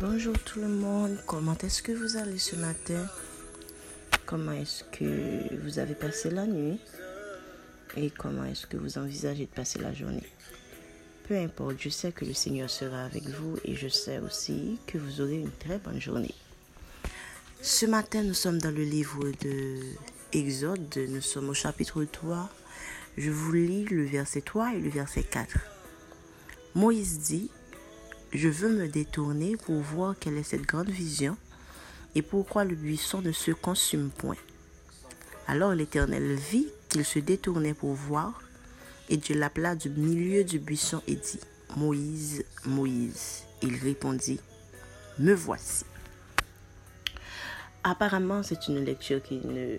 Bonjour tout le monde, comment est-ce que vous allez ce matin? Comment est-ce que vous avez passé la nuit? Et comment est-ce que vous envisagez de passer la journée? Peu importe, je sais que le Seigneur sera avec vous et je sais aussi que vous aurez une très bonne journée. Ce matin, nous sommes dans le livre de Exode, nous sommes au chapitre 3. Je vous lis le verset 3 et le verset 4. Moïse dit, je veux me détourner pour voir quelle est cette grande vision et pourquoi le buisson ne se consume point. Alors l'Éternel vit qu'il se détournait pour voir, et Dieu l'appela du milieu du buisson et dit, Moïse, Moïse. Il répondit, Me voici. Apparemment, c'est une lecture qui ne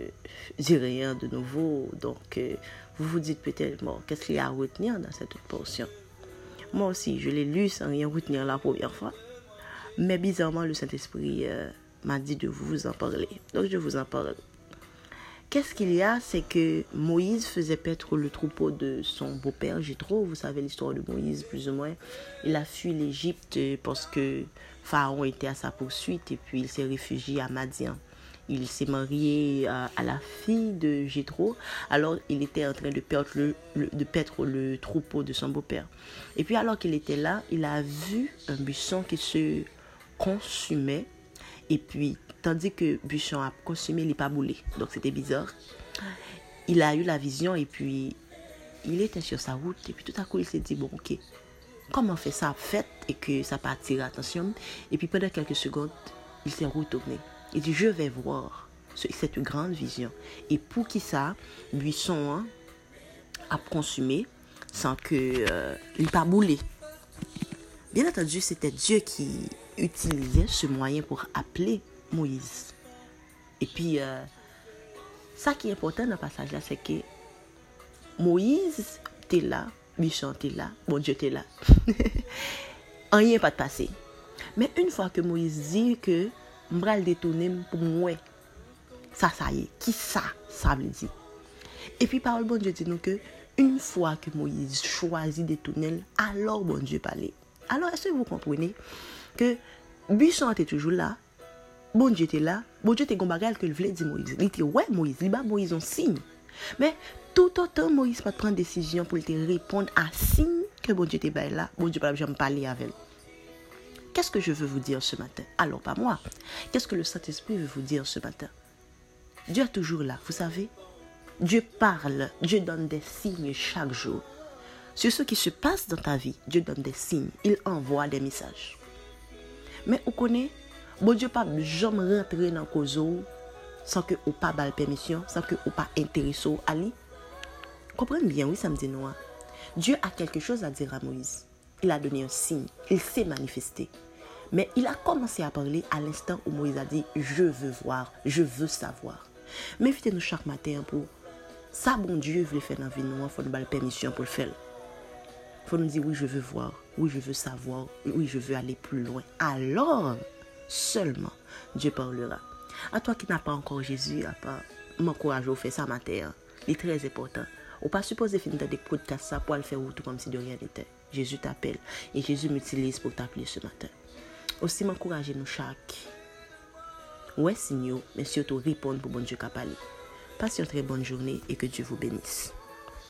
dit rien de nouveau, donc euh, vous vous dites peut-être, bon, qu'est-ce qu'il y a à retenir dans cette portion? Moi aussi, je l'ai lu sans rien retenir la première fois. Mais bizarrement, le Saint-Esprit euh, m'a dit de vous en parler. Donc, je vous en parle. Qu'est-ce qu'il y a? C'est que Moïse faisait paître le troupeau de son beau-père Jétro. Vous savez l'histoire de Moïse, plus ou moins. Il a fui l'Égypte parce que Pharaon était à sa poursuite et puis il s'est réfugié à Madian il s'est marié à, la fille de Jétro. Alors, il était en train de perdre le, troupeau de son beau-père. Et puis, alors qu'il était là, il a vu un buisson qui se consumait. Et puis, tandis que buisson a consumé, pas boulé. Donc, c'était bizarre. Il a eu la vision et puis, il était sur sa route. Et puis, tout à coup, il s'est dit, bon, ok, comment fait ça fait et que ça pas attirer l'attention. Et puis, pendant quelques secondes, il s'est retourné. Il dit, je vais voir cette grande vision. Et pour qui ça, buisson hein, a consumé sans que euh, il pas boulé. Bien entendu, c'était Dieu qui utilisait ce moyen pour appeler Moïse. Et puis, euh, ça qui est important dans le passage là, c'est que Moïse était là, Buisson était là, bon Dieu était là. Rien pas passé. Mais une fois que Moïse dit que mbral detounen pou mwen. Sa sa ye, ki sa sa vle di. E pi parol bon Dje di nou ke, un fwa ke Moïse chwazi detounen, alor bon Dje pale. Alor eswe vou kompwene ke busan te toujou la, bon Dje te la, bon Dje te gombagal ke l vle di Moïse. Li te wè Moïse, li ba Moïse on sin. Men, tout otan Moïse pa pren desisyon pou li te repond a sin ke bon Dje te bay la, bon Dje pale jom pale avel. Qu'est-ce que je veux vous dire ce matin? Alors, pas moi. Qu'est-ce que le Saint-Esprit veut vous dire ce matin? Dieu est toujours là, vous savez? Dieu parle, Dieu donne des signes chaque jour. Sur ce qui se passe dans ta vie, Dieu donne des signes, il envoie des messages. Mais vous connaissez, bon Dieu pas jamais rentrer dans le sans que vous pas la permission, sans que vous pas intéressé à lui. Comprenez bien, oui, ça me dit non. Hein. Dieu a quelque chose à dire à Moïse. Il a donné un signe, il s'est manifesté. Mais il a commencé à parler à l'instant où Moïse a dit Je veux voir, je veux savoir. Mais nous chaque matin pour ça, bon Dieu veut faire dans la vie, il faut nous donner permission pour le faire. Il faut nous dire Oui, je veux voir, oui, je veux savoir, oui, je veux aller plus loin. Alors, seulement, Dieu parlera. À toi qui n'as pas encore Jésus, à pas m'encourager à faire ça matin, il est très important. Ou pas supposer finir des podcasts ça pour le faire tout comme si de rien n'était. Jésus t'appelle et Jésus m'utilise pour t'appeler ce matin. Osi m ankouraje nou chak. Ouè sin yo, men syo tou ripon pou bon Diyo kapali. Pas yon tre bonne journée et que Dieu vous bénisse.